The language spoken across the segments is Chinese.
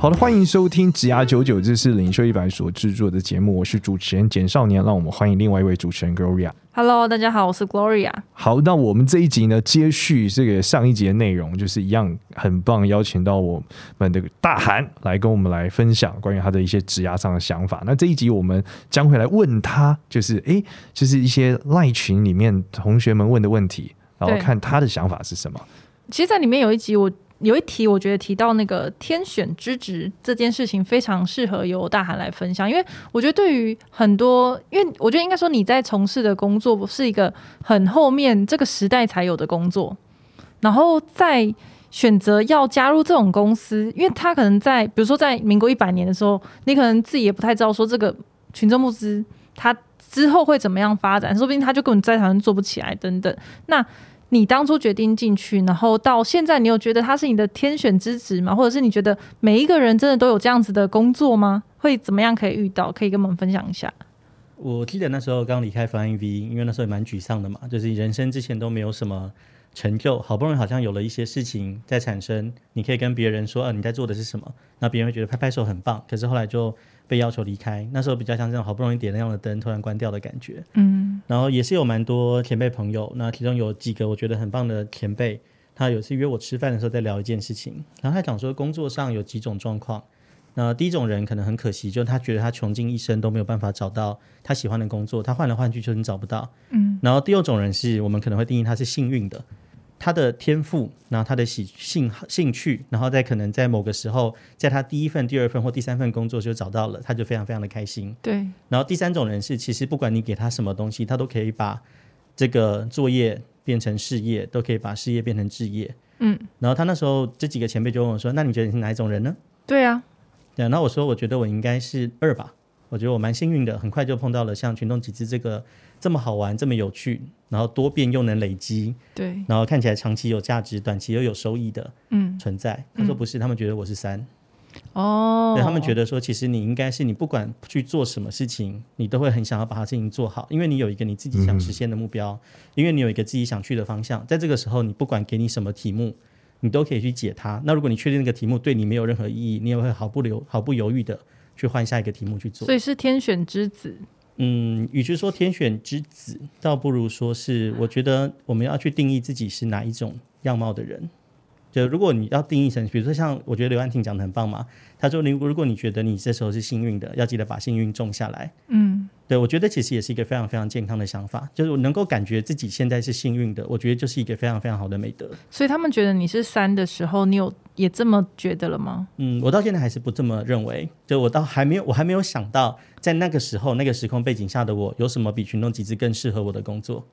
好的，欢迎收听职涯九九，这是领袖一百所制作的节目，我是主持人简少年，让我们欢迎另外一位主持人 Gloria。Hello，大家好，我是 Gloria。好，那我们这一集呢，接续这个上一集的内容，就是一样很棒，邀请到我们的大韩来跟我们来分享关于他的一些职涯上的想法。那这一集我们将会来问他，就是哎，就是一些赖群里面同学们问的问题，然后看他的想法是什么。其实，在里面有一集我。有一题，我觉得提到那个天选之职这件事情，非常适合由大韩来分享，因为我觉得对于很多，因为我觉得应该说你在从事的工作是一个很后面这个时代才有的工作，然后在选择要加入这种公司，因为他可能在比如说在民国一百年的时候，你可能自己也不太知道说这个群众募资它之后会怎么样发展，说不定他就根本在台湾做不起来等等，那。你当初决定进去，然后到现在，你有觉得他是你的天选之职吗？或者是你觉得每一个人真的都有这样子的工作吗？会怎么样可以遇到？可以跟我们分享一下。我记得那时候刚离开 Flying V，因为那时候也蛮沮丧的嘛，就是人生之前都没有什么成就，好不容易好像有了一些事情在产生，你可以跟别人说，啊，你在做的是什么？那别人会觉得拍拍手很棒。可是后来就。被要求离开，那时候比较像这种，好不容易点亮的灯，突然关掉的感觉。嗯，然后也是有蛮多前辈朋友，那其中有几个我觉得很棒的前辈，他有次约我吃饭的时候在聊一件事情，然后他讲说工作上有几种状况。那第一种人可能很可惜，就是他觉得他穷尽一生都没有办法找到他喜欢的工作，他换来换去就是找不到。嗯，然后第二种人是我们可能会定义他是幸运的。他的天赋，然后他的喜兴兴趣，然后在可能在某个时候，在他第一份、第二份或第三份工作就找到了，他就非常非常的开心。对。然后第三种人是，其实不管你给他什么东西，他都可以把这个作业变成事业，都可以把事业变成置业。嗯。然后他那时候这几个前辈就问我说：“那你觉得你是哪一种人呢？”对啊。对。然后我说：“我觉得我应该是二吧。我觉得我蛮幸运的，很快就碰到了像群众集资这个。”这么好玩，这么有趣，然后多变又能累积，对，然后看起来长期有价值，短期又有收益的，嗯，存在。他说不是，他们觉得我是三，哦，对，他们觉得说，其实你应该是你不管去做什么事情，你都会很想要把它事情做好，因为你有一个你自己想实现的目标，嗯，因为你有一个自己想去的方向，在这个时候，你不管给你什么题目，你都可以去解它。那如果你确定那个题目对你没有任何意义，你也会毫不留毫不犹豫的去换下一个题目去做。所以是天选之子。嗯，与其说天选之子，倒不如说是，我觉得我们要去定义自己是哪一种样貌的人。就如果你要定义成，比如说像我觉得刘安婷讲的很棒嘛，他说你如果你觉得你这时候是幸运的，要记得把幸运种下来。嗯，对，我觉得其实也是一个非常非常健康的想法，就是我能够感觉自己现在是幸运的，我觉得就是一个非常非常好的美德。所以他们觉得你是三的时候，你有也这么觉得了吗？嗯，我到现在还是不这么认为，就我到还没有，我还没有想到在那个时候那个时空背景下的我有什么比群众集资更适合我的工作。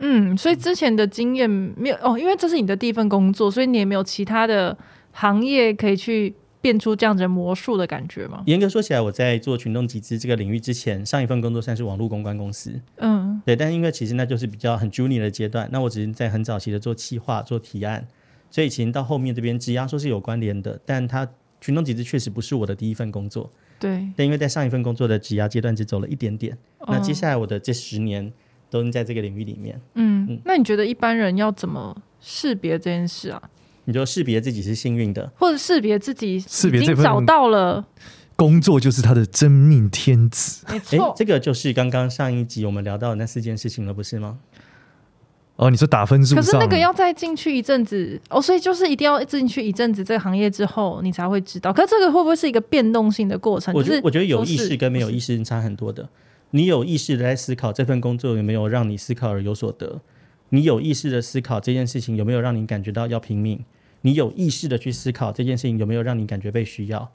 嗯，所以之前的经验没有哦，因为这是你的第一份工作，所以你也没有其他的行业可以去变出这样子魔术的感觉吗？严格说起来，我在做群众集资这个领域之前，上一份工作算是网络公关公司。嗯，对，但是因为其实那就是比较很 junior 的阶段，那我只是在很早期的做企划、做提案，所以其实到后面这边质押说是有关联的，但它群众集资确实不是我的第一份工作。对，但因为在上一份工作的质押阶段只走了一点点，哦、那接下来我的这十年。都是在这个领域里面。嗯，嗯，那你觉得一般人要怎么识别这件事啊？你就识别自己是幸运的，或者识别自己已经找到了工作就是他的真命天子。没错，这个就是刚刚上一集我们聊到的那四件事情了，不是吗？哦，你说打分数，可是那个要再进去一阵子哦，所以就是一定要进去一阵子这个行业之后，你才会知道。可是这个会不会是一个变动性的过程？我觉得，就是、我觉得有意识跟没有意识差很多的。你有意识的在思考这份工作有没有让你思考而有所得？你有意识的思考这件事情有没有让你感觉到要拼命？你有意识的去思考这件事情有没有让你感觉被需要？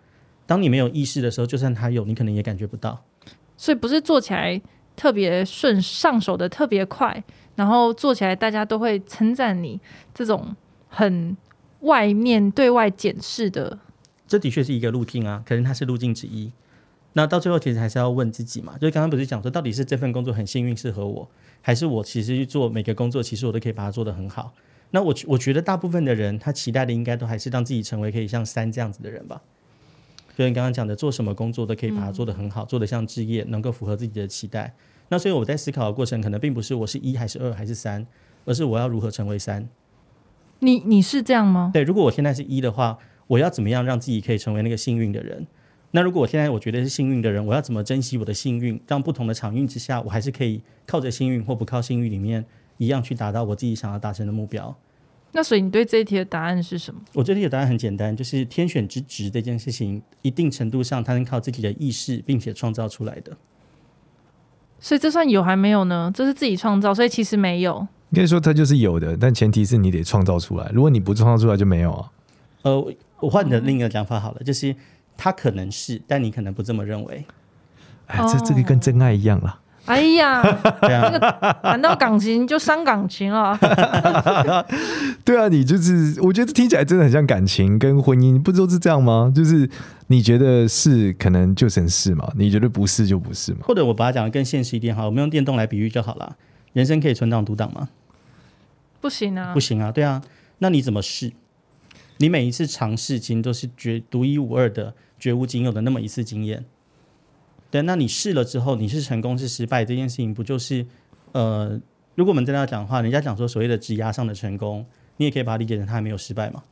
当你没有意识的时候，就算他有，你可能也感觉不到。所以不是做起来特别顺，上手的特别快，然后做起来大家都会称赞你这种很外面对外检视的。这的确是一个路径啊，可能它是路径之一。那到最后，其实还是要问自己嘛，就是刚刚不是讲说，到底是这份工作很幸运适合我，还是我其实去做每个工作，其实我都可以把它做得很好。那我我觉得大部分的人，他期待的应该都还是让自己成为可以像三这样子的人吧。就你刚刚讲的，做什么工作都可以把它做得很好，嗯、做得像置业，能够符合自己的期待。那所以我在思考的过程，可能并不是我是一还是二还是三，而是我要如何成为三。你你是这样吗？对，如果我现在是一的话，我要怎么样让自己可以成为那个幸运的人？那如果我现在我觉得是幸运的人，我要怎么珍惜我的幸运？让不同的场运之下，我还是可以靠着幸运或不靠幸运里面一样去达到我自己想要达成的目标。那所以你对这一题的答案是什么？我这题的答案很简单，就是天选之职这件事情，一定程度上它能靠自己的意识并且创造出来的。所以这算有还没有呢？这是自己创造，所以其实没有。应该说它就是有的，但前提是你得创造出来。如果你不创造出来，就没有啊。呃，我换你的另一个讲法好了，就是。他可能是，但你可能不这么认为。哎，这这个跟真爱一样了。哎呀，这个谈到感情就伤感情了。对啊，你就是，我觉得听起来真的很像感情跟婚姻，不都是这样吗？就是你觉得是，可能就成是嘛；你觉得不是，就不是嘛。或者我把它讲的更现实一点，哈，我们用电动来比喻就好了。人生可以存档读档吗？不行啊，不行啊，对啊，那你怎么试？你每一次尝试，其实都是绝独一无二的。绝无仅有的那么一次经验，对，那你试了之后，你是成功是失败这件事情，不就是呃，如果我们真的要讲的话，人家讲说所谓的职涯上的成功，你也可以把它理解成他还没有失败嘛。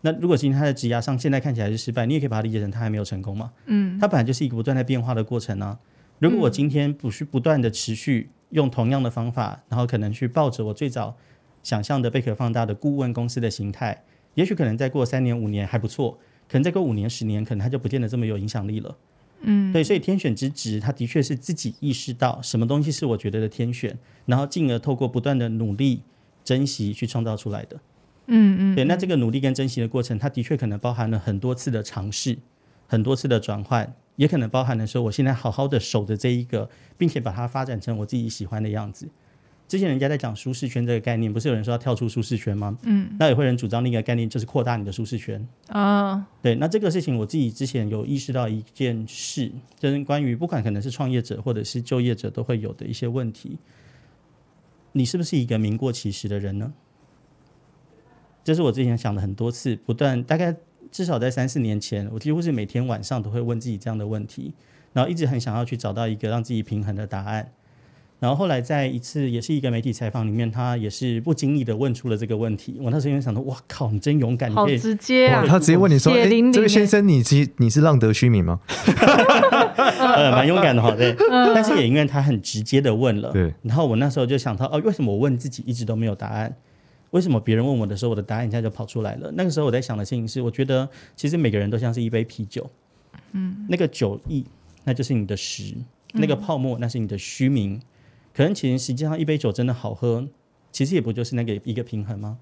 那如果今天他的职涯上现在看起来是失败，你也可以把它理解成他还没有成功嘛。嗯，它本来就是一个不断在变化的过程啊。如果我今天不是不断的持续用同样的方法，然后可能去抱着我最早想象的贝壳放大的顾问公司的形态，也许可能再过三年五年还不错。可能再过五年、十年，可能他就不见得这么有影响力了。嗯，对，所以天选之职，他的确是自己意识到什么东西是我觉得的天选，然后进而透过不断的努力、珍惜去创造出来的。嗯嗯，对，那这个努力跟珍惜的过程，它的确可能包含了很多次的尝试，很多次的转换，也可能包含了说，我现在好好的守着这一个，并且把它发展成我自己喜欢的样子。之前人家在讲舒适圈这个概念，不是有人说要跳出舒适圈吗？嗯，那也会有人主张另一个概念，就是扩大你的舒适圈啊。哦、对，那这个事情我自己之前有意识到一件事，就是关于不管可能是创业者或者是就业者都会有的一些问题。你是不是一个名过其实的人呢？这是我之前想了很多次，不断大概至少在三四年前，我几乎是每天晚上都会问自己这样的问题，然后一直很想要去找到一个让自己平衡的答案。然后后来在一次也是一个媒体采访里面，他也是不经意的问出了这个问题。我那时候因为想到，哇靠，你真勇敢，好直接啊！他直接问你说：“ 哎，这位先生，你其你是浪得虚名吗？”呃，蛮勇敢的哈，对。但是也因为他很直接的问了，对。然后我那时候就想到，哦，为什么我问自己一直都没有答案？为什么别人问我的时候，我的答案一下就跑出来了？那个时候我在想的事情是，我觉得其实每个人都像是一杯啤酒，嗯，那个酒意那就是你的实，那个泡沫那是你的虚名。可能其实实际上一杯酒真的好喝，其实也不就是那个一个平衡吗？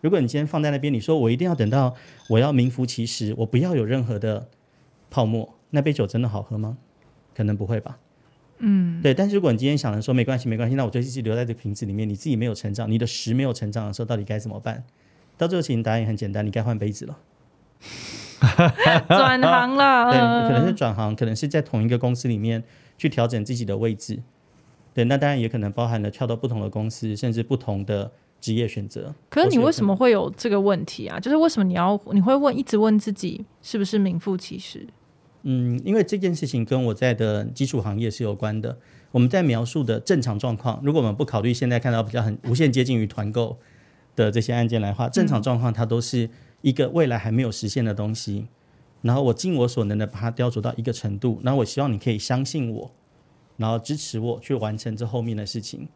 如果你今天放在那边，你说我一定要等到我要名副其实，我不要有任何的泡沫，那杯酒真的好喝吗？可能不会吧。嗯，对。但是如果你今天想着说没关系，没关系，那我就一直留在这个瓶子里面，你自己没有成长，你的食没有成长的时候，到底该怎么办？到最后其实答案也很简单，你该换杯子了，转行了。对，可能是转行，可能是在同一个公司里面去调整自己的位置。对，那当然也可能包含了跳到不同的公司，甚至不同的职业选择。可是你为什么会有这个问题啊？就是为什么你要你会问，一直问自己是不是名副其实？嗯，因为这件事情跟我在的基础行业是有关的。我们在描述的正常状况，如果我们不考虑现在看到比较很无限接近于团购的这些案件来话，正常状况它都是一个未来还没有实现的东西。然后我尽我所能的把它雕琢到一个程度，然后我希望你可以相信我。然后支持我去完成这后面的事情，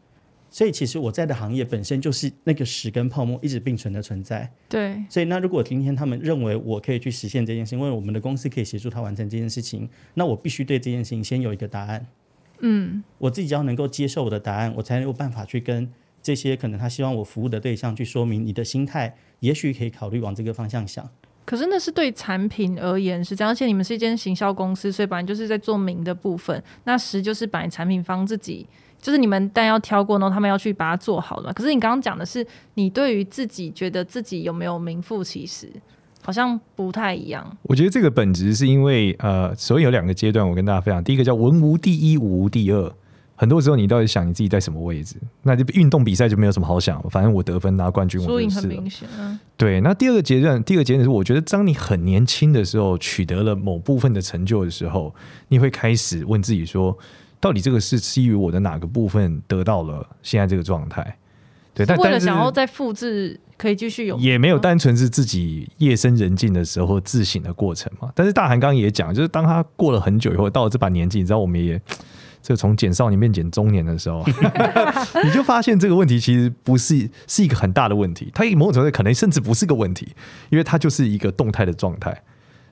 所以其实我在的行业本身就是那个屎跟泡沫一直并存的存在。对，所以那如果今天他们认为我可以去实现这件事，因为我们的公司可以协助他完成这件事情，那我必须对这件事情先有一个答案。嗯，我自己只要能够接受我的答案，我才有办法去跟这些可能他希望我服务的对象去说明你的心态，也许可以考虑往这个方向想。可是那是对产品而言是这样，而且你们是一间行销公司，所以本来就是在做名的部分。那实就是把产品方自己，就是你们但要挑过，然后他们要去把它做好了。可是你刚刚讲的是，你对于自己觉得自己有没有名副其实，好像不太一样。我觉得这个本质是因为呃，所以有两个阶段，我跟大家分享。第一个叫文无第一，武无第二。很多时候你到底想你自己在什么位置？那就运动比赛就没有什么好想，反正我得分拿冠军，我就是了。输赢很明显啊。对，那第二个阶段，第二个阶段是，我觉得当你很年轻的时候取得了某部分的成就的时候，你会开始问自己说，到底这个是基于我的哪个部分得到了现在这个状态？对，但为了想要再复制。可以继续有，也没有单纯是自己夜深人静的时候自省的过程嘛。但是大韩刚刚也讲，就是当他过了很久以后，到了这把年纪，你知道，我们也这从减少年变减中年的时候，你就发现这个问题其实不是是一个很大的问题，它某种程度可能甚至不是个问题，因为它就是一个动态的状态，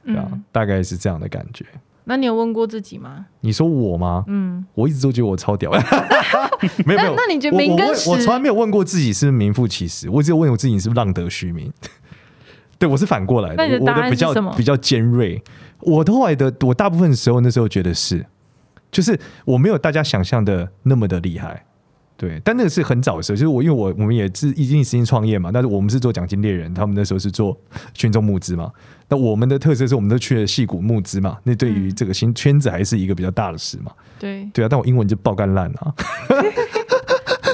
对吧？大概是这样的感觉。那你有问过自己吗？你说我吗？嗯，我一直都觉得我超屌。没有没有，那你觉得名跟实？我从来没有问过自己是不是名副其实，我只有问我自己是不是浪得虚名。对，我是反过来的。的？我的比较比较尖锐。我后来的，我大部分时候那时候觉得是，就是我没有大家想象的那么的厉害。对，但那个是很早的时候，就是我因为我我们也是一定时间创业嘛，但是我们是做奖金猎人，他们那时候是做群众募资嘛。那我们的特色是我们都去了戏骨募资嘛，那对于这个新圈子还是一个比较大的事嘛。对对啊，但我英文就爆干烂啊。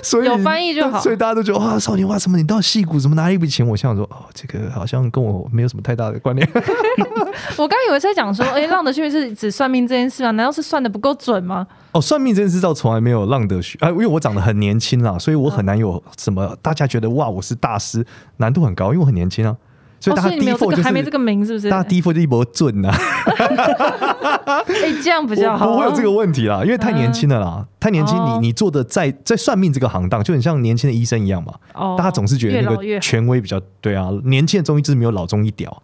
所以有翻译就好，所以大家都觉得哇，少年哇，什么你到戏骨怎么拿一笔钱？我想说哦，这个好像跟我没有什么太大的关联。我刚以为是在讲说，哎、欸，浪得虚名是指算命这件事啊？难道是算的不够准吗？哦，算命这件事倒从来没有浪得虚啊，因为我长得很年轻啦，所以我很难有什么大家觉得哇，我是大师，难度很高，因为我很年轻啊。所以大家第一波就是、哦、还没这个名，是不是？大家第一波就一波准呐。哎，这样比较好，不会有这个问题啦，因为太年轻了啦，嗯、太年轻，你你做的在在算命这个行当，就很像年轻的医生一样嘛。哦，大家总是觉得那个权威比较对啊，年轻的中医就是没有老中医屌。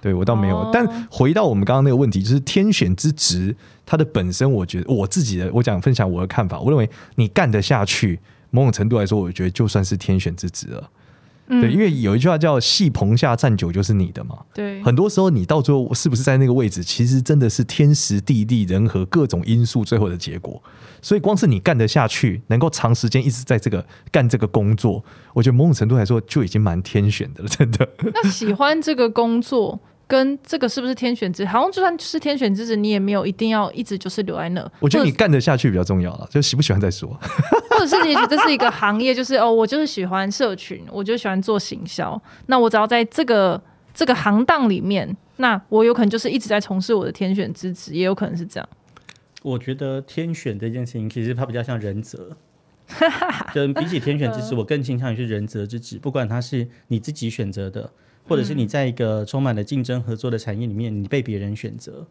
对我倒没有，哦、但回到我们刚刚那个问题，就是天选之职，它的本身，我觉得我自己的，我讲分享我的看法，我认为你干得下去，某种程度来说，我觉得就算是天选之职了。对，因为有一句话叫“戏棚下站久就是你的”嘛。对，很多时候你到最后是不是在那个位置，其实真的是天时地利人和各种因素最后的结果。所以光是你干得下去，能够长时间一直在这个干这个工作，我觉得某种程度来说就已经蛮天选的了，真的。那喜欢这个工作。跟这个是不是天选之？好像就算是天选之子，你也没有一定要一直就是留在那。我觉得你干得下去比较重要了，就喜不喜欢再说。或者是也许这是一个行业，就是哦，我就是喜欢社群，我就喜欢做行销。那我只要在这个这个行当里面，那我有可能就是一直在从事我的天选之子，也有可能是这样。我觉得天选这件事情，其实它比较像仁泽。就比起天选之子，我更倾向于是仁泽之子，不管它是你自己选择的。或者是你在一个充满了竞争合作的产业里面，你被别人选择，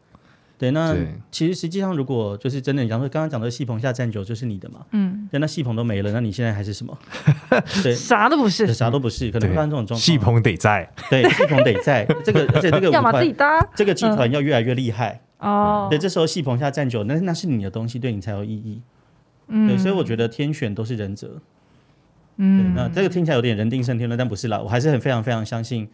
对，那其实实际上如果就是真的，你讲说刚刚讲的戏棚下站久就是你的嘛，嗯，对那戏棚都没了，那你现在还是什么？对，啥都不是，啥都不是，可能发生这种状况。戏棚得在，对，戏棚得在，这个而且这个 要把自己搭，这个集团要越来越厉害。哦。对，这时候戏棚下站久，那那是你的东西，对你才有意义。嗯，对，所以我觉得天选都是人择。嗯，那这个听起来有点人定胜天了，但不是啦，我还是很非常非常相信。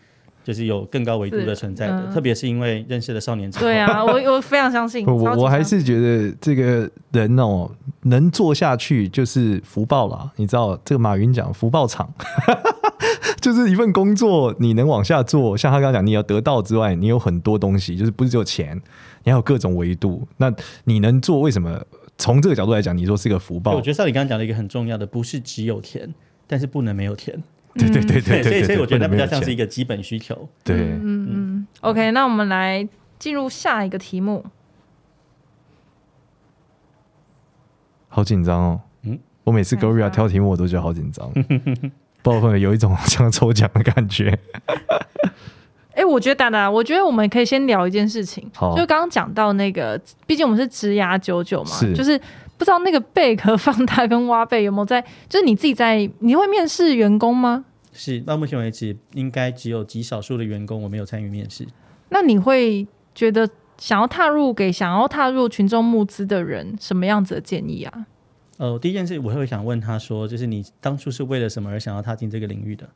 就是有更高维度的存在的，嗯、特别是因为认识了少年之后。对啊，我我非常相信。我我还是觉得这个人哦，能做下去就是福报啦。你知道这个马云讲福报场，就是一份工作你能往下做，像他刚刚讲，你要得到之外，你有很多东西，就是不是只有钱，你还有各种维度。那你能做，为什么？从这个角度来讲，你说是个福报。我觉得像你刚刚讲的一个很重要的，不是只有田，但是不能没有田。对对对对，所以所以我觉得比较像是一个基本需求。对，嗯嗯。OK，那我们来进入下一个题目。好紧张哦！嗯，我每次 Gloria 挑题目，我都觉得好紧张，不知道有一种像抽奖的感觉。哎，我觉得达达，我觉得我们可以先聊一件事情，好就刚刚讲到那个，毕竟我们是职涯九九嘛，是就是。不知道那个贝壳放大跟挖贝有没有在？就是你自己在，你会面试员工吗？是，到目前为止，应该只有极少数的员工我没有参与面试。那你会觉得想要踏入给想要踏入群众募资的人什么样子的建议啊？呃，第一件事我会想问他说，就是你当初是为了什么而想要踏进这个领域的？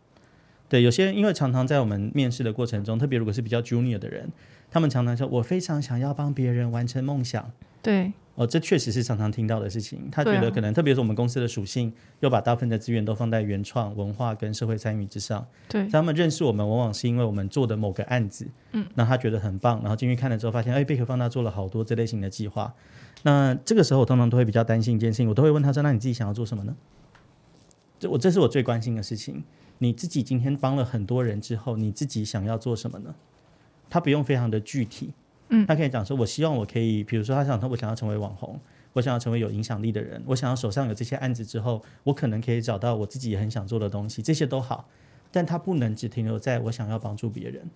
对，有些人因为常常在我们面试的过程中，特别如果是比较 junior 的人，他们常常说，我非常想要帮别人完成梦想。对。哦，这确实是常常听到的事情。他觉得可能，啊、特别是我们公司的属性，又把大部分的资源都放在原创、文化跟社会参与之上。对，他们认识我们，往往是因为我们做的某个案子，嗯，那他觉得很棒，然后进去看了之后，发现，哎，贝壳放大做了好多这类型的计划。那这个时候，我通常都会比较担心一件事情，我都会问他说：“那你自己想要做什么呢？”这我这是我最关心的事情。你自己今天帮了很多人之后，你自己想要做什么呢？他不用非常的具体。嗯，他可以讲说，我希望我可以，比如说，他想说，我想要成为网红，我想要成为有影响力的人，我想要手上有这些案子之后，我可能可以找到我自己也很想做的东西，这些都好，但他不能只停留在我想要帮助别人。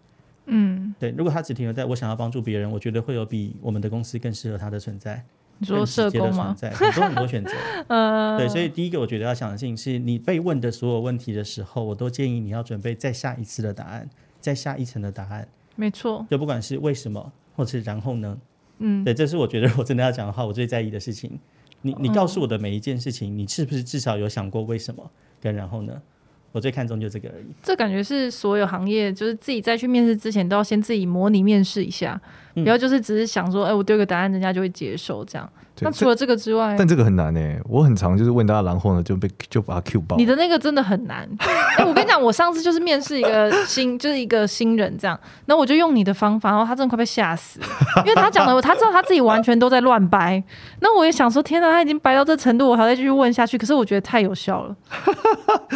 嗯，对，如果他只停留在我想要帮助别人，我觉得会有比我们的公司更适合他的存在，你说社工吗？很多很多选择。呃，对，所以第一个我觉得要想的事情是，你被问的所有问题的时候，我都建议你要准备再下一次的答案，再下一层的答案。没错，就不管是为什么。或是然后呢？嗯，对，这是我觉得我真的要讲的话，我最在意的事情。你你告诉我的每一件事情，你是不是至少有想过为什么？跟然后呢？我最看重就这个而已。这感觉是所有行业，就是自己在去面试之前都要先自己模拟面试一下，嗯、不要就是只是想说，哎，我丢个答案，人家就会接受这样。那除了这个之外，但这个很难诶、欸。我很常就是问大家，然后呢就被就把他 Q 爆。你的那个真的很难。哎、欸，我跟你讲，我上次就是面试一个新，就是一个新人这样，那我就用你的方法，然后他真的快被吓死了，因为他讲的，他知道他自己完全都在乱掰。那我也想说，天哪，他已经掰到这程度，我还在继续问下去。可是我觉得太有效了，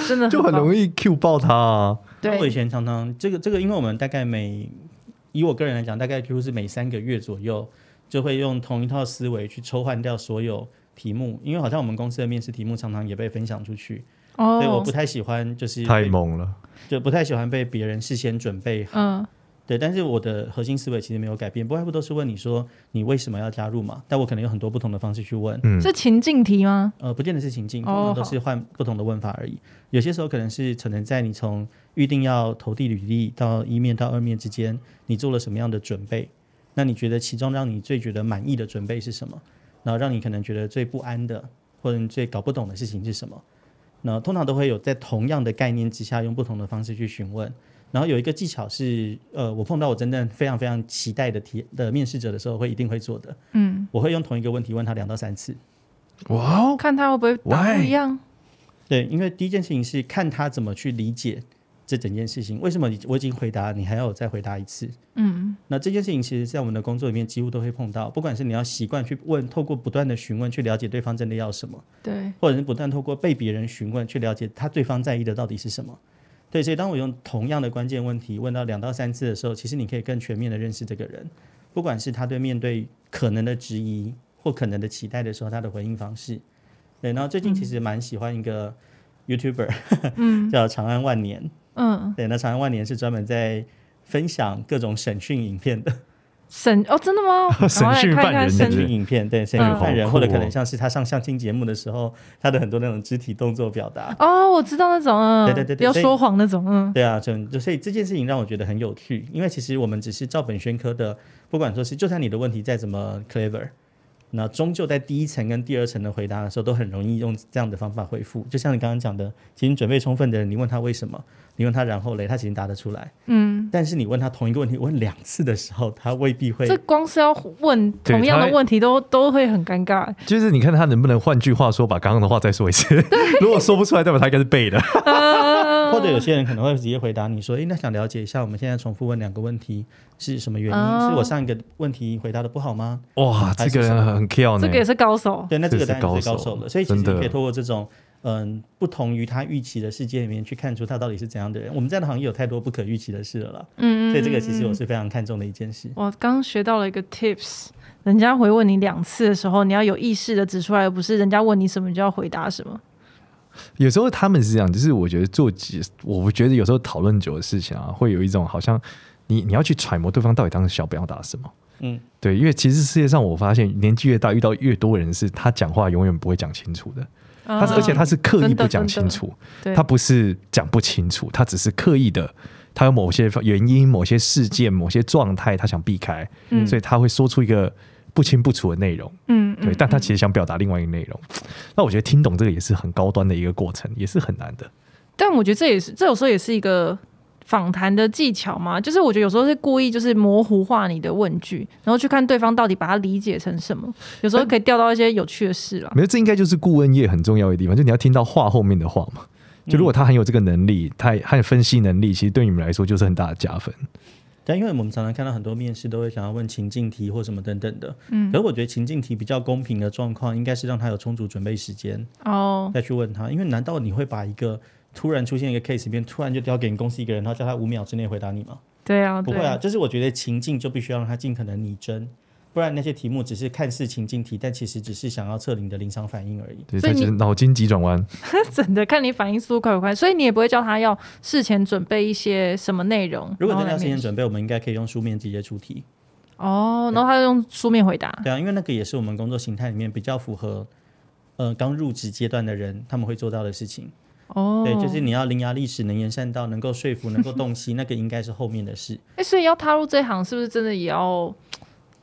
真的很就很容易 Q 爆他、啊。对，我以前常常这个这个，因为我们大概每以我个人来讲，大概几乎是每三个月左右。就会用同一套思维去抽换掉所有题目，因为好像我们公司的面试题目常常也被分享出去，哦、所以我不太喜欢就是太猛了，就不太喜欢被别人事先准备好。嗯，对，但是我的核心思维其实没有改变，不外乎都是问你说你为什么要加入嘛？但我可能有很多不同的方式去问。嗯，是情境题吗？呃，不见得是情境，我们都是换不同的问法而已。哦、有些时候可能是可能在你从预定要投递履历到一面到二面之间，你做了什么样的准备？那你觉得其中让你最觉得满意的准备是什么？然后让你可能觉得最不安的，或者你最搞不懂的事情是什么？那通常都会有在同样的概念之下，用不同的方式去询问。然后有一个技巧是，呃，我碰到我真正非常非常期待的题的面试者的时候，会一定会做的。嗯，我会用同一个问题问他两到三次。哇哦，看他会不会答不一样？对，因为第一件事情是看他怎么去理解。这整件事情为什么你我已经回答，你还要我再回答一次？嗯，那这件事情其实，在我们的工作里面几乎都会碰到，不管是你要习惯去问，透过不断的询问去了解对方真的要什么，对，或者是不断透过被别人询问去了解他对方在意的到底是什么，对。所以当我用同样的关键问题问到两到三次的时候，其实你可以更全面的认识这个人，不管是他对面对可能的质疑或可能的期待的时候，他的回应方式。对，然后最近其实蛮喜欢一个 YouTuber，嗯，叫长安万年。嗯，对，那长安万年是专门在分享各种审讯影片的审哦，真的吗？审讯犯人审讯影片，对，审讯犯人，或者可能像是他上相亲节目的时候，他的很多那种肢体动作表达。哦，我知道那种，嗯，对对对，不要说谎那种，嗯，对啊，就就所以这件事情让我觉得很有趣，因为其实我们只是照本宣科的，不管说是就算你的问题再怎么 clever。那终究在第一层跟第二层的回答的时候，都很容易用这样的方法回复。就像你刚刚讲的，其实准备充分的人，你问他为什么，你问他然后嘞，他其实答得出来。嗯。但是你问他同一个问题问两次的时候，他未必会。这光是要问同样的问题都都会很尴尬。就是你看他能不能换句话说，把刚刚的话再说一次。如果说不出来，代表他应该是背的。或者有些人可能会直接回答你说：“诶，那想了解一下，我们现在重复问两个问题是什么原因？哦、是我上一个问题回答的不好吗？”哇，这个人很呢，这个也是高手。对，那这个当然是高手了。所以其实你可以透过这种嗯不同于他预期的世界里面去看出他到底是怎样的人。我们在的行业有太多不可预期的事了啦。嗯，所以这个其实我是非常看重的一件事。我刚学到了一个 tips，人家回问你两次的时候，你要有意识的指出来，而不是人家问你什么你就要回答什么。有时候他们是这样，就是我觉得做几，我觉得有时候讨论久的事情啊，会有一种好像你你要去揣摩对方到底当时想表达什么。嗯，对，因为其实世界上我发现年纪越大，遇到越多人是他讲话永远不会讲清楚的，他是而且他是刻意不讲清楚，他不是讲不清楚，他只是刻意的，他有某些原因、某些事件、某些状态，他想避开，所以他会说出一个。不清不楚的内容，嗯，对，但他其实想表达另外一个内容。嗯、那我觉得听懂这个也是很高端的一个过程，也是很难的。但我觉得这也是，这有时候也是一个访谈的技巧嘛？就是我觉得有时候是故意就是模糊化你的问句，然后去看对方到底把它理解成什么。有时候可以钓到一些有趣的事啦。没有，这应该就是顾问业很重要的地方，就你要听到话后面的话嘛。就如果他很有这个能力，他很有分析能力，其实对你们来说就是很大的加分。但因为我们常常看到很多面试都会想要问情境题或什么等等的，嗯，可是我觉得情境题比较公平的状况，应该是让他有充足准备时间哦，再去问他。因为难道你会把一个突然出现一个 case 里面，突然就交给你公司一个人，然后叫他五秒之内回答你吗？对啊，不会啊，就是我觉得情境就必须要让他尽可能拟真。不然那些题目只是看似情境题，但其实只是想要测你的临场反应而已。对，所以其实脑筋急转弯，真的看你反应速度快不快。所以你也不会叫他要事前准备一些什么内容。如果真的要事前准备，我们应该可以用书面直接出题。哦，然后他就用书面回答。对啊，因为那个也是我们工作形态里面比较符合，呃，刚入职阶段的人他们会做到的事情。哦，对，就是你要伶牙俐齿、能言善道、能够说服、能够洞悉，那个应该是后面的事。哎，所以要踏入这行，是不是真的也要？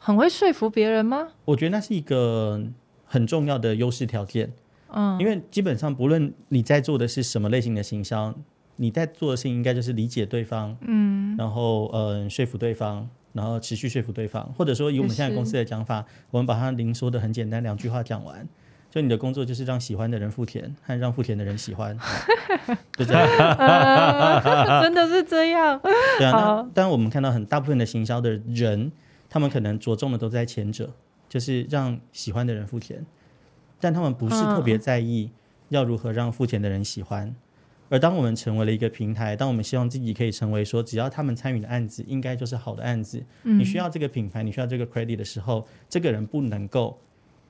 很会说服别人吗？我觉得那是一个很重要的优势条件。嗯，因为基本上不论你在做的是什么类型的行销，你在做的事情应该就是理解对方，嗯，然后呃说服对方，然后持续说服对方，或者说以我们现在公司的讲法，我们把它零说的很简单，两句话讲完，就你的工作就是让喜欢的人付钱，和让付钱的人喜欢，就这样，呃，真的是这样。对啊，那当然我们看到很大部分的行销的人。他们可能着重的都在前者，就是让喜欢的人付钱，但他们不是特别在意要如何让付钱的人喜欢。而当我们成为了一个平台，当我们希望自己可以成为说，只要他们参与的案子应该就是好的案子，你需要这个品牌，你需要这个 credit 的时候，这个人不能够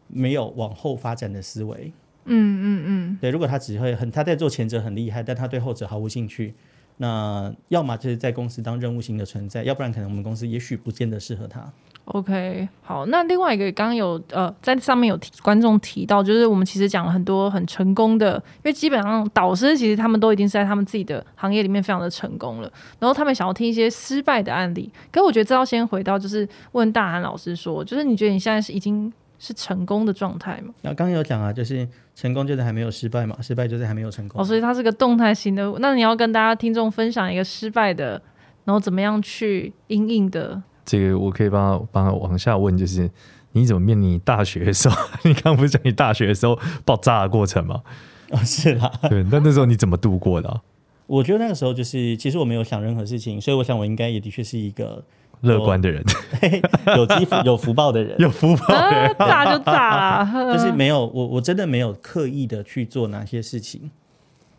没有往后发展的思维。嗯嗯嗯，对，如果他只会很他在做前者很厉害，但他对后者毫无兴趣。那要么就是在公司当任务型的存在，要不然可能我们公司也许不见得适合他。OK，好，那另外一个刚刚有呃在上面有提观众提到，就是我们其实讲了很多很成功的，因为基本上导师其实他们都已经是在他们自己的行业里面非常的成功了，然后他们想要听一些失败的案例。可我觉得这要先回到就是问大韩老师说，就是你觉得你现在是已经。是成功的状态吗？那刚刚有讲啊，就是成功就是还没有失败嘛，失败就是还没有成功。哦，所以它是个动态型的。那你要跟大家听众分享一个失败的，然后怎么样去因应的？这个我可以帮他帮他往下问，就是你怎么面临大学的时候？你刚刚不是讲你大学的时候爆炸的过程吗？哦，是啦。对，那那时候你怎么度过的啊？我觉得那个时候就是，其实我没有想任何事情，所以我想我应该也的确是一个。乐观的人，有积有福报的人，有福报的人，炸就炸了，就是没有我，我真的没有刻意的去做哪些事情，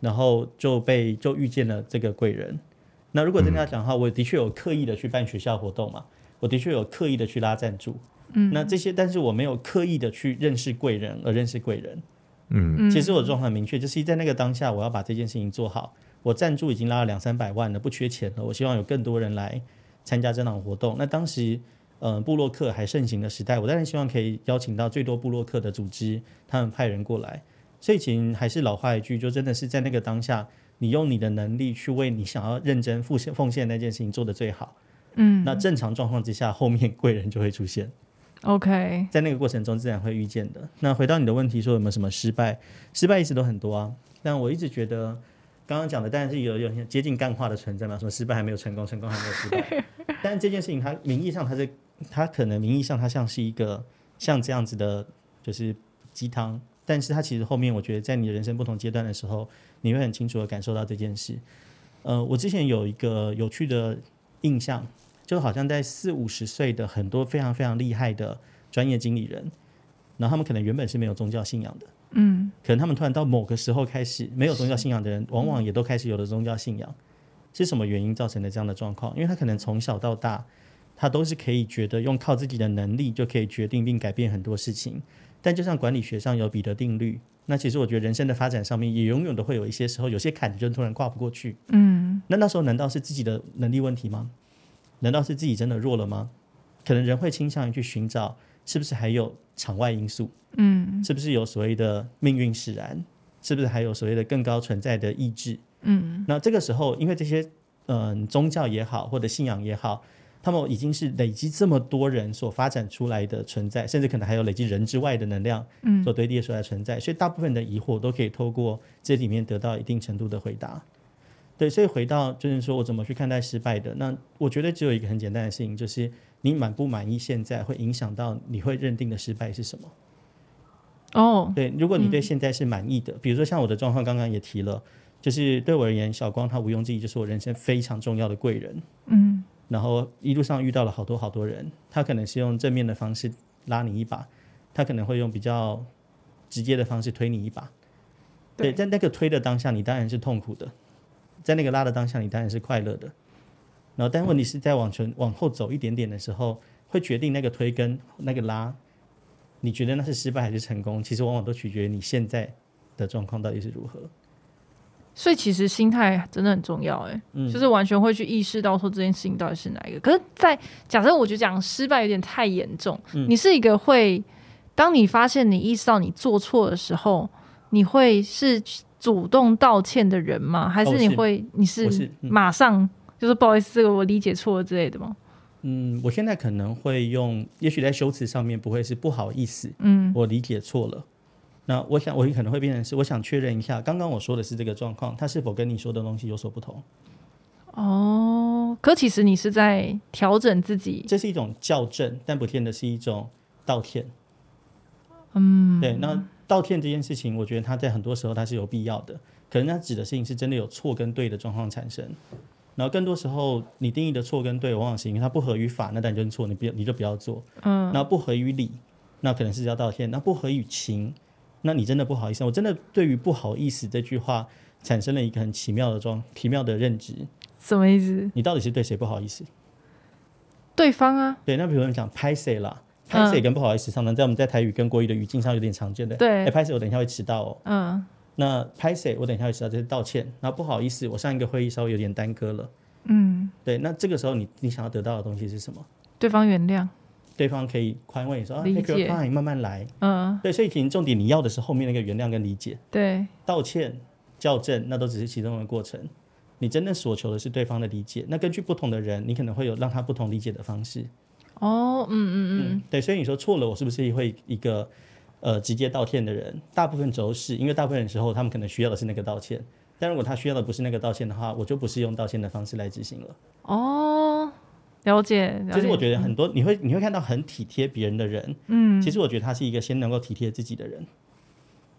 然后就被就遇见了这个贵人。那如果真的要讲的话，我的确有刻意的去办学校活动嘛，我的确有刻意的去拉赞助，嗯，那这些，但是我没有刻意的去认识贵人而认识贵人，嗯，其实我的状况很明确，就是在那个当下，我要把这件事情做好。我赞助已经拉了两三百万了，不缺钱了，我希望有更多人来。参加这场活动，那当时，呃，布洛克还盛行的时代，我当然希望可以邀请到最多布洛克的组织，他们派人过来。所以，其实还是老话一句，就真的是在那个当下，你用你的能力去为你想要认真奉献奉献那件事情做得最好。嗯，那正常状况之下，后面贵人就会出现。OK，在那个过程中自然会遇见的。那回到你的问题，说有没有什么失败？失败一直都很多啊，但我一直觉得。刚刚讲的当然是有有接近干化的存在嘛，什么失败还没有成功，成功还没有失败。但是这件事情它名义上它是它可能名义上它像是一个像这样子的，就是鸡汤。但是它其实后面我觉得在你的人生不同阶段的时候，你会很清楚的感受到这件事。呃，我之前有一个有趣的印象，就好像在四五十岁的很多非常非常厉害的专业经理人，然后他们可能原本是没有宗教信仰的。嗯，可能他们突然到某个时候开始没有宗教信仰的人，往往也都开始有了宗教信仰。是什么原因造成的这样的状况？因为他可能从小到大，他都是可以觉得用靠自己的能力就可以决定并改变很多事情。但就像管理学上有彼得定律，那其实我觉得人生的发展上面也永远都会有一些时候，有些坎就突然跨不过去。嗯，那那时候难道是自己的能力问题吗？难道是自己真的弱了吗？可能人会倾向于去寻找。是不是还有场外因素？嗯，是不是有所谓的命运使然？是不是还有所谓的更高存在的意志？嗯，那这个时候，因为这些嗯、呃、宗教也好，或者信仰也好，他们已经是累积这么多人所发展出来的存在，甚至可能还有累积人之外的能量，嗯，所堆叠出来的存在。所以大部分的疑惑都可以透过这里面得到一定程度的回答。对，所以回到就是说我怎么去看待失败的？那我觉得只有一个很简单的事情，就是你满不满意现在，会影响到你会认定的失败是什么？哦，对，如果你对现在是满意的，嗯、比如说像我的状况，刚刚也提了，就是对我而言，小光他毋庸置疑就是我人生非常重要的贵人。嗯，然后一路上遇到了好多好多人，他可能是用正面的方式拉你一把，他可能会用比较直接的方式推你一把。对，在那个推的当下，你当然是痛苦的。在那个拉的当下，你当然是快乐的。然后，但问题是在往前往后走一点点的时候，会决定那个推跟那个拉，你觉得那是失败还是成功？其实往往都取决于你现在的状况到底是如何。所以，其实心态真的很重要，哎，嗯，就是完全会去意识到说这件事情到底是哪一个。可是，在假设我觉得讲失败有点太严重，嗯，你是一个会，当你发现你意识到你做错的时候，你会是。主动道歉的人吗？还是你会？你是马上就是不好意思，这个我理解错了之类的吗？嗯，我现在可能会用，也许在修辞上面不会是不好意思，嗯，我理解错了。那我想，我可能会变成是，我想确认一下，刚刚我说的是这个状况，他是否跟你说的东西有所不同？哦，可其实你是在调整自己，这是一种校正，但不见得是一种道歉。嗯，对，那。道歉这件事情，我觉得它在很多时候它是有必要的。可能它指的事情是真的有错跟对的状况产生，然后更多时候你定义的错跟对，往往是因为它不合于法，那当然就是错，你不要你就不要做。嗯。然后不合于理，那可能是要道歉。那不合于情，那你真的不好意思。我真的对于不好意思这句话产生了一个很奇妙的状奇妙的认知。什么意思？你到底是对谁不好意思？对方啊。对，那比如说你讲拍谁啦。拍谢跟不好意思，常常在我们在台语跟国语的语境上有点常见的。对，拍摄我等一下会迟到哦。嗯，那拍摄我等一下会迟到，这是道歉。那不好意思，我上一个会议稍微有点耽搁了。嗯，对，那这个时候你你想要得到的东西是什么？对方原谅，对方可以宽慰你说啊，take your time，慢慢来。嗯，对，所以其实重点你要的是后面那个原谅跟理解。对，道歉、校正那都只是其中的过程，你真正所求的是对方的理解。那根据不同的人，你可能会有让他不同理解的方式。哦，嗯嗯嗯，对，所以你说错了，我是不是会一个呃直接道歉的人？大部分都是，因为大部分时候他们可能需要的是那个道歉，但如果他需要的不是那个道歉的话，我就不是用道歉的方式来执行了。哦，了解。了解。其实我觉得很多你会你会看到很体贴别人的人，嗯，其实我觉得他是一个先能够体贴自己的人，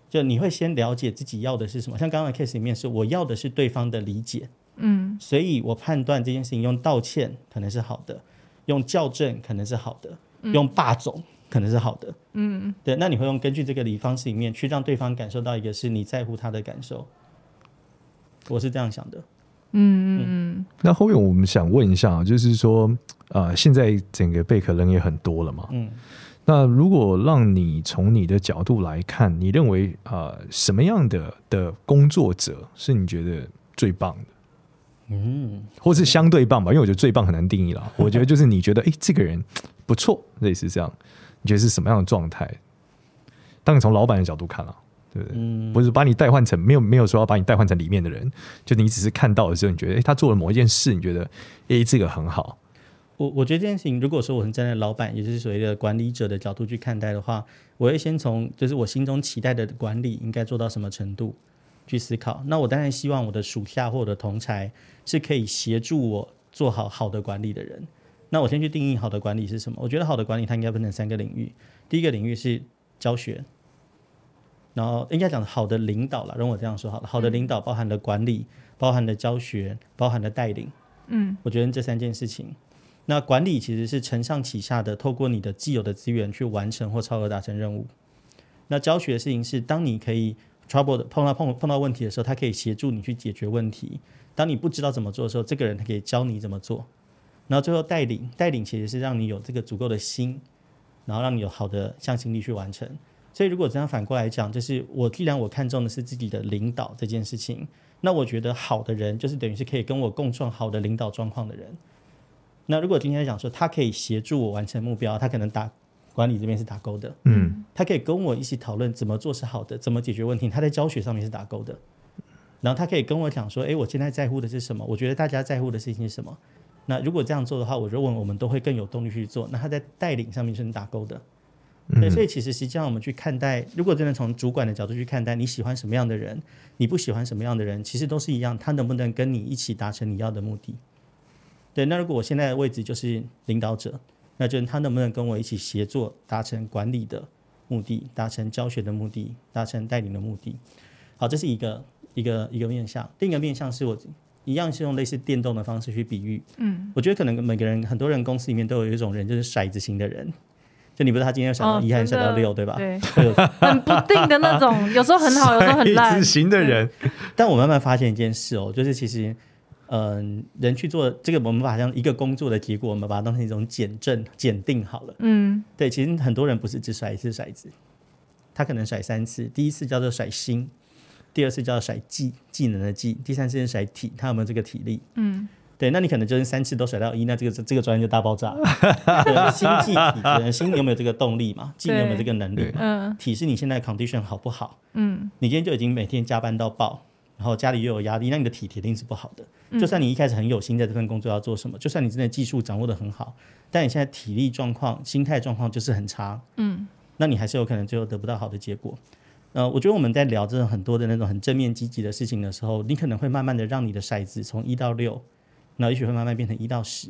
就你会先了解自己要的是什么。像刚刚的 case 里面是我要的是对方的理解，嗯，所以我判断这件事情用道歉可能是好的。用校正可能是好的，嗯、用霸总可能是好的，嗯，对。那你会用根据这个理方式里面去让对方感受到一个是你在乎他的感受，我是这样想的，嗯嗯。嗯。那后面我们想问一下，就是说，呃，现在整个贝壳人也很多了嘛，嗯，那如果让你从你的角度来看，你认为呃什么样的的工作者是你觉得最棒的？嗯，或是相对棒吧，因为我觉得最棒很难定义了。我觉得就是你觉得，哎、欸，这个人不错，类似这样，你觉得是什么样的状态？当你从老板的角度看了，对不对？嗯，不是把你代换成没有没有说要把你代换成里面的人，就你只是看到的时候，你觉得，哎、欸，他做了某一件事，你觉得，哎、欸，这个很好。我我觉得这件事情，如果说我是站在老板，也就是所谓的管理者的角度去看待的话，我会先从就是我心中期待的管理应该做到什么程度。去思考，那我当然希望我的属下或我的同才是可以协助我做好好的管理的人。那我先去定义好的管理是什么？我觉得好的管理它应该分成三个领域。第一个领域是教学，然后应该讲好的领导了，容我这样说好了。好的领导包含了管理，包含了教学，包含了带领。嗯，我觉得这三件事情，那管理其实是承上启下的，透过你的既有的资源去完成或超额达成任务。那教学的事情是当你可以。Trouble 的碰到碰碰到问题的时候，他可以协助你去解决问题。当你不知道怎么做的时候，这个人他可以教你怎么做。然后最后带领，带领其实是让你有这个足够的心，然后让你有好的向心力去完成。所以如果这样反过来讲，就是我既然我看重的是自己的领导这件事情，那我觉得好的人就是等于是可以跟我共创好的领导状况的人。那如果今天讲说他可以协助我完成目标，他可能打。管理这边是打勾的，嗯，他可以跟我一起讨论怎么做是好的，怎么解决问题。他在教学上面是打勾的，然后他可以跟我讲说，哎，我现在在乎的是什么？我觉得大家在乎的事情是什么？那如果这样做的话，我认为我们都会更有动力去做。那他在带领上面是打勾的，对，所以其实实际上我们去看待，如果真的从主管的角度去看待，你喜欢什么样的人，你不喜欢什么样的人，其实都是一样，他能不能跟你一起达成你要的目的？对，那如果我现在的位置就是领导者，那就是他能不能跟我一起协作，达成管理的目的，达成教学的目的，达成带领的目的？好，这是一个一个一个面向，另一个面向是我。一样是用类似电动的方式去比喻，嗯，我觉得可能每个人很多人公司里面都有一种人，就是骰子型的人，就你不知道他今天要想到一还是想到六，对吧？对，很不定的那种，有时候很好，有时候很烂。骰子型的人，但我慢慢发现一件事哦，就是其实，嗯，人去做这个，我们把像一个工作的结果，我们把它当成一种检证、检定好了，嗯，对，其实很多人不是只甩一次骰子，他可能甩三次，第一次叫做甩心。第二次叫做甩技技能的技，第三次是甩体，他有没有这个体力？嗯，对，那你可能就是三次都甩到一，那这个这个专业就大爆炸了。心技体可能，心你有没有这个动力嘛？技能有没有这个能力？嗯，体是你现在 condition 好不好？嗯，你今天就已经每天加班到爆，然后家里又有压力，那你的体铁定是不好的。就算你一开始很有心在这份工作要做什么，就算你真的技术掌握的很好，但你现在体力状况、心态状况就是很差，嗯，那你还是有可能最后得不到好的结果。呃，我觉得我们在聊这种很多的那种很正面积极的事情的时候，你可能会慢慢的让你的骰子从一到六，然后也许会慢慢变成一到十。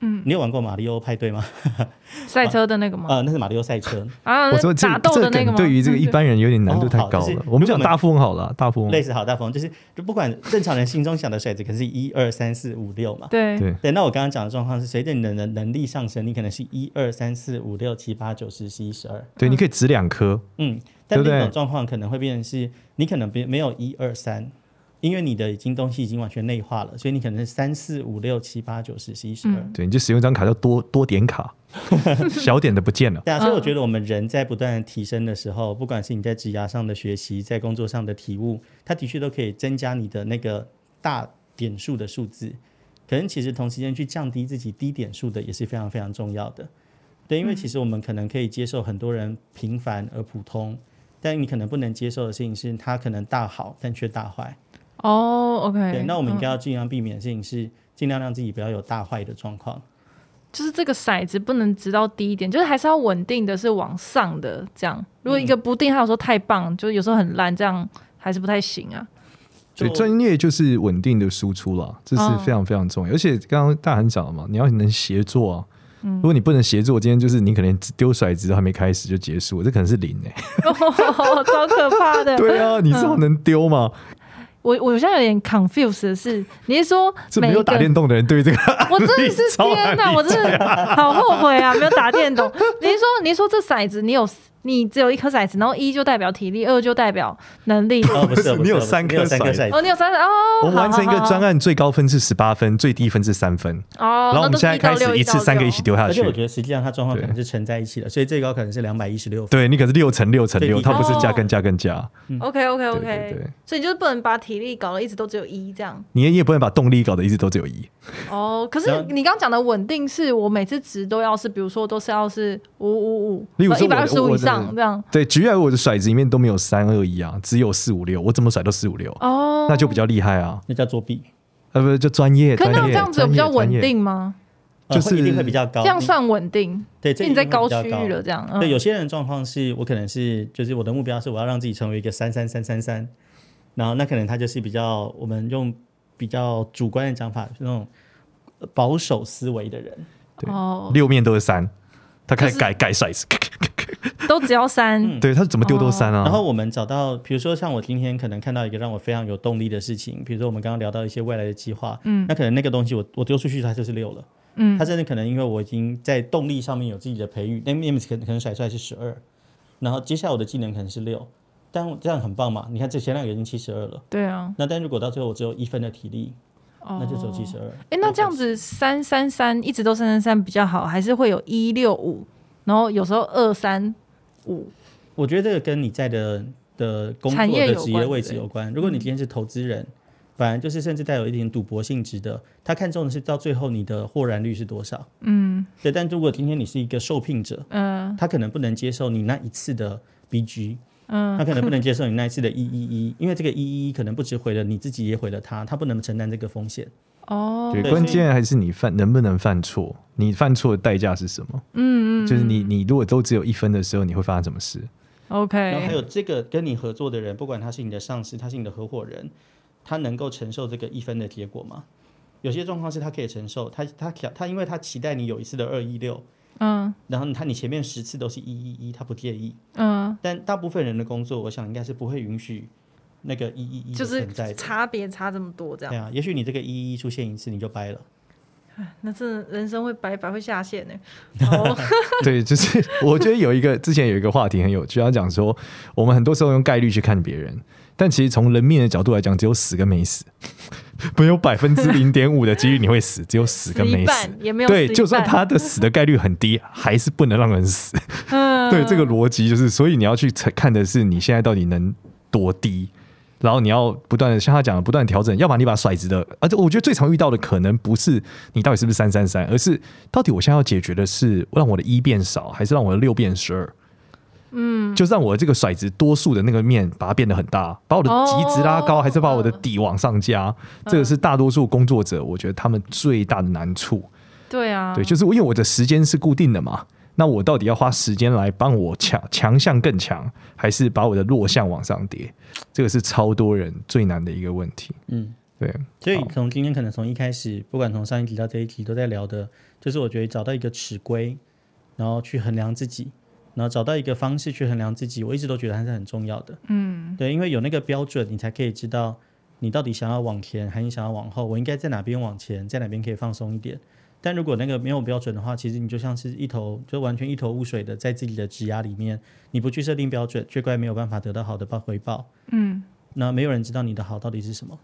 嗯，你有玩过马里奥派对吗？赛车的那个吗？呃，那是马里奥赛车啊。我说这这个对于这个一般人有点难度太高了。我们讲大富翁好了，大富翁类似好大富翁，就是就不管正常人心中想的骰子，可是一二三四五六嘛。对对对。那我刚刚讲的状况是，随着你的能能力上升，你可能是一二三四五六七八九十十一十二。对，你可以指两颗。嗯，但另一种状况可能会变成是，你可能别没有一二三。因为你的已经东西已经完全内化了，所以你可能是三四五六七八九十十一十二。对，你就使用一张卡叫多多点卡，小点的不见了。对啊，所以我觉得我们人在不断的提升的时候，不管是你在职涯上的学习，在工作上的体悟，它的确都可以增加你的那个大点数的数字。可能其实同时间去降低自己低点数的也是非常非常重要的。对，因为其实我们可能可以接受很多人平凡而普通，但你可能不能接受的事情是他可能大好，但却大坏。哦、oh，OK，对，那我们应该要尽量避免的事情是，尽量让自己不要有大坏的状况。就是这个骰子不能直到低一点，就是还是要稳定的是往上的这样。如果一个不定，它有时候太棒，就有时候很烂，这样还是不太行啊。所以专业就是稳定的输出了，这是非常非常重要。Oh. 而且刚刚大涵讲了嘛，你要能协作啊。如果你不能协作，今天就是你可能丢骰子都还没开始就结束，这可能是零哎、欸，超可怕的。对啊，你知道能丢吗？我我现在有点 confused 的是，你是说没有打电动的人对这个？我真的是 天哪，我真的好后悔啊，没有打电动。你是说你是说这骰子你有？你只有一颗骰子，然后一就代表体力，二就代表能力。哦，不是，你有三颗骰子。哦，你有三颗哦。我们完成一个专案，最高分是十八分，最低分是三分。哦。然后我们现在开始一次三个一起丢下去。而且我觉得实际上它状况可能是乘在一起的，所以最高可能是两百一十六分。对，你可是六乘六乘六，它不是加跟加跟加。OK OK OK。对。所以就是不能把体力搞得一直都只有一这样。你也不能把动力搞得一直都只有一。哦，可是你刚刚讲的稳定是我每次值都要是，比如说都是要是五五五，一百二十五以上这样。对。举例来，我的骰子里面都没有三二一啊，只有四五六，我怎么甩都四五六哦，那就比较厉害啊，那叫作弊，呃，不是就专业，可那这样子有比较稳定吗？就是一定会比较高，这样算稳定？对，这你在高区域了，这样。对，有些人状况是我可能是，就是我的目标是我要让自己成为一个三三三三三，然后那可能他就是比较，我们用比较主观的讲法，是那种保守思维的人，对，六面都是三，他开始改改骰子。都只要三，嗯、对他怎么丢都三啊。然后我们找到，比如说像我今天可能看到一个让我非常有动力的事情，比如说我们刚刚聊到一些未来的计划，嗯，那可能那个东西我我丢出去它就是六了，嗯，它真的可能因为我已经在动力上面有自己的培育，那 m 可能可能甩出来是十二，然后接下来我的技能可能是六，但这样很棒嘛？你看这前两个已经七十二了，对啊。那但如果到最后我只有一分的体力，哦、那就只有七十二。哎，那这样子三三三一直都三三三比较好，还是会有一六五，然后有时候二三。五，我觉得这个跟你在的的工作的职业位置有关。如果你今天是投资人，反而就是甚至带有一点赌博性质的，他看重的是到最后你的获然率是多少。嗯，对。但如果今天你是一个受聘者，嗯，他可能不能接受你那一次的 BG，嗯，他可能不能接受你那一次的一一一，因为这个一一一可能不止毁了你自己，也毁了他，他不能承担这个风险。哦，对，对关键还是你犯能不能犯错，你犯错的代价是什么？嗯嗯，就是你你如果都只有一分的时候，你会发生什么事？OK，然后还有这个跟你合作的人，不管他是你的上司，他是你的合伙人，他能够承受这个一分的结果吗？有些状况是他可以承受，他他他，他因为他期待你有一次的二一六，嗯然后他你前面十次都是一一一，他不介意。嗯，但大部分人的工作，我想应该是不会允许那个一一一就是存在的。差别差这么多这样，对啊，也许你这个一一一出现一次你就掰了。那真的人生会白白会下线呢。哦，对，就是 我觉得有一个之前有一个话题很有趣，他讲说我们很多时候用概率去看别人，但其实从人命的角度来讲，只有死跟没死，没有百分之零点五的几率你会死，只有死跟没死死，也没有对，就算他的死的概率很低，还是不能让人死。嗯，对，这个逻辑就是，所以你要去看的是你现在到底能多低，然后你要不断的像他讲的不断调整，要么你把骰子的，而且我觉得最常遇到的可能不是你到底是不是三三三，而是到底我现在要解决的是让我的一变少，还是让我的六变十二？嗯，就让我的这个骰子多数的那个面把它变得很大，把我的极值拉高，哦还是把我的底往上加？这个是大多数工作者我觉得他们最大的难处。对啊，对，就是因为我的时间是固定的嘛，那我到底要花时间来帮我强强项更强，还是把我的弱项往上叠？这个是超多人最难的一个问题。嗯，对，所以从今天可能从一开始，不管从上一集到这一集都在聊的，就是我觉得找到一个尺规，然后去衡量自己，然后找到一个方式去衡量自己，我一直都觉得还是很重要的。嗯，对，因为有那个标准，你才可以知道你到底想要往前，还是你想要往后。我应该在哪边往前，在哪边可以放松一点。但如果那个没有标准的话，其实你就像是一头就完全一头雾水的在自己的职涯里面，你不去设定标准，却怪没有办法得到好的报回报。嗯，那没有人知道你的好到底是什么，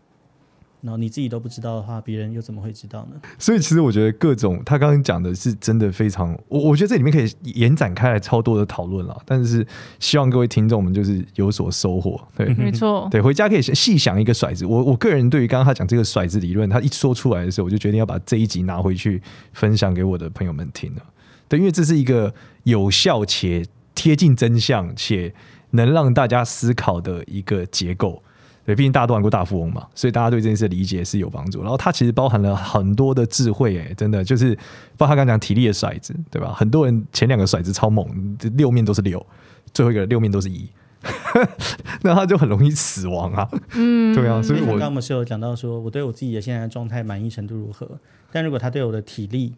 然后你自己都不知道的话，别人又怎么会知道呢？所以其实我觉得各种他刚刚讲的是真的非常，我我觉得这里面可以延展开来超多的讨论了。但是希望各位听众们就是有所收获。对，没错，对，回家可以细想一个骰子。我我个人对于刚刚他讲这个骰子理论，他一说出来的时候，我就决定要把这一集拿回去分享给我的朋友们听了。对，因为这是一个有效且贴近真相且能让大家思考的一个结构。对，毕竟大家都玩过大富翁嘛，所以大家对这件事的理解是有帮助。然后它其实包含了很多的智慧，哎，真的就是，包括他刚刚讲体力的骰子，对吧？很多人前两个骰子超猛，六面都是六，最后一个六面都是一，那他就很容易死亡啊。嗯，对啊，所以我刚刚我们是有讲到说，我对我自己的现在的状态满意程度如何？但如果他对我的体力，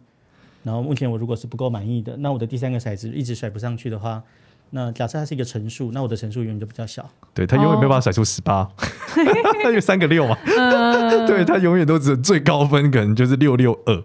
然后目前我如果是不够满意的，那我的第三个骰子一直甩不上去的话。那假设它是一个乘数，那我的乘数永远就比较小。对，他永远没有办法甩出十八，他有三个六嘛。嗯，对，他永远都只有最高分，可能就是六六二。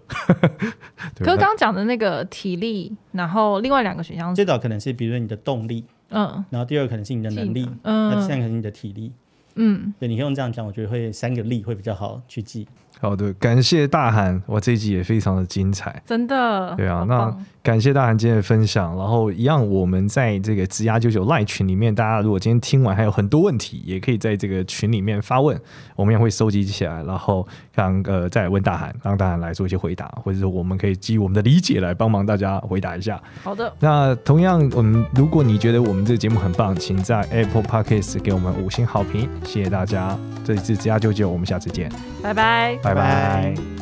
可是刚刚讲的那个体力，然后另外两个选项，最早可能是比如说你的动力，嗯然后第二个可能是你的能力，嗯，那第三个可能是你的体力。嗯，对，你可以用这样讲，我觉得会三个力会比较好去记。好的，感谢大韩，哇，这一集也非常的精彩。真的，对啊，那感谢大韩今天的分享。然后一样，我们在这个职涯九九赖群里面，大家如果今天听完还有很多问题，也可以在这个群里面发问，我们也会收集起来，然后让呃再来问大韩，让大韩来做一些回答，或者是我们可以基于我们的理解来帮忙大家回答一下。好的，那同样，我们如果你觉得我们这个节目很棒，请在 Apple Podcast 给我们五星好评，谢谢大家。这里是职涯九九，我们下次见，拜拜拜。拜拜。拜